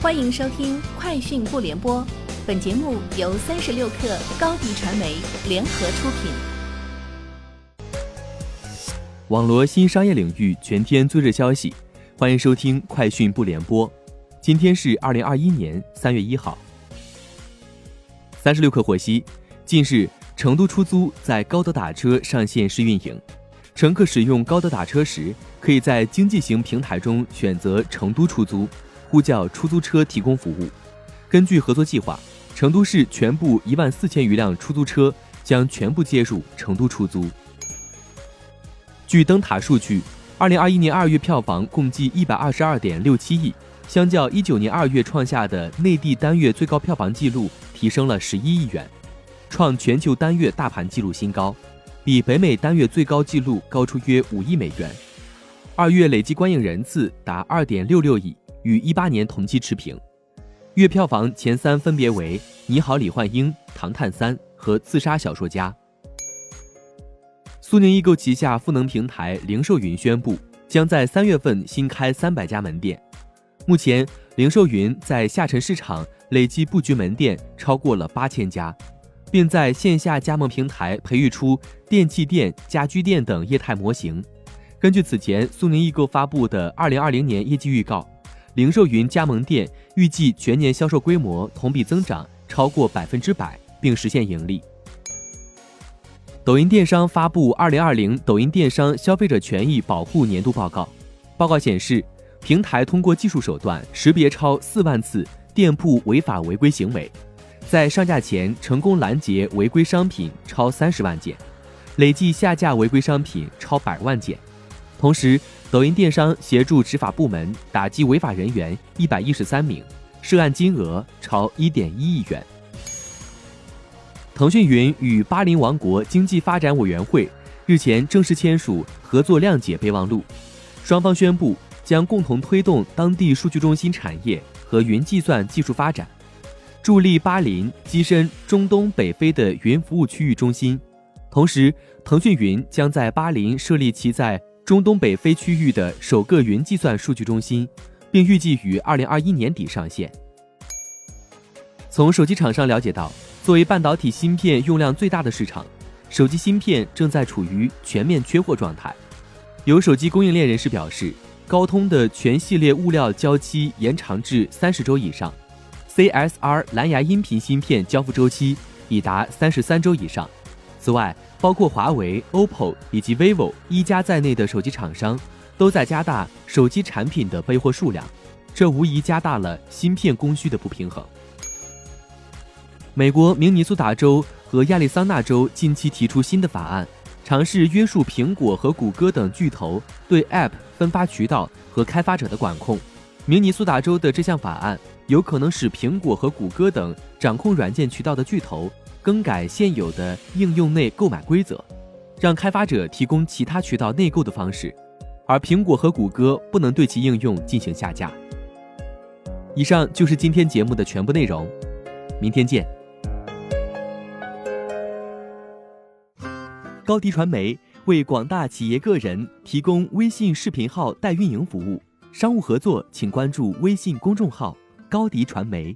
欢迎收听《快讯不联播》，本节目由三十六克高低传媒联合出品。网罗新商业领域全天最热消息，欢迎收听《快讯不联播》。今天是二零二一年三月一号。三十六克获悉，近日成都出租在高德打车上线试运营，乘客使用高德打车时，可以在经济型平台中选择成都出租。呼叫出租车提供服务。根据合作计划，成都市全部一万四千余辆出租车将全部接入成都出租。据灯塔数据，二零二一年二月票房共计一百二十二点六七亿，相较一九年二月创下的内地单月最高票房纪录提升了十一亿元，创全球单月大盘纪录新高，比北美单月最高纪录高出约五亿美元。二月累计观影人次达二点六六亿。与一八年同期持平，月票房前三分别为《你好，李焕英》《唐探三》和《自杀小说家》。苏宁易购旗下赋能平台零售云宣布，将在三月份新开三百家门店。目前，零售云在下沉市场累计布局门店超过了八千家，并在线下加盟平台培育出电器店、家居店等业态模型。根据此前苏宁易购发布的二零二零年业绩预告。零售云加盟店预计全年销售规模同比增长超过百分之百，并实现盈利。抖音电商发布《二零二零抖音电商消费者权益保护年度报告》，报告显示，平台通过技术手段识别超四万次店铺违法违规行为，在上架前成功拦截违规商品超三十万件，累计下架违规商品超百万件，同时。抖音电商协助执法部门打击违法人员一百一十三名，涉案金额超一点一亿元。腾讯云与巴林王国经济发展委员会日前正式签署合作谅解备忘录，双方宣布将共同推动当地数据中心产业和云计算技术发展，助力巴林跻身中东北非的云服务区域中心。同时，腾讯云将在巴林设立其在中东北非区域的首个云计算数据中心，并预计于二零二一年底上线。从手机厂商了解到，作为半导体芯片用量最大的市场，手机芯片正在处于全面缺货状态。有手机供应链人士表示，高通的全系列物料交期延长至三十周以上，CSR 蓝牙音频芯片交付周期已达三十三周以上。此外，包括华为、OPPO 以及 vivo 一加在内的手机厂商，都在加大手机产品的备货数量，这无疑加大了芯片供需的不平衡。美国明尼苏达州和亚利桑那州近期提出新的法案，尝试约束苹果和谷歌等巨头对 App 分发渠道和开发者的管控。明尼苏达州的这项法案有可能使苹果和谷歌等掌控软件渠道的巨头。更改现有的应用内购买规则，让开发者提供其他渠道内购的方式，而苹果和谷歌不能对其应用进行下架。以上就是今天节目的全部内容，明天见。高迪传媒为广大企业个人提供微信视频号代运营服务，商务合作请关注微信公众号高迪传媒。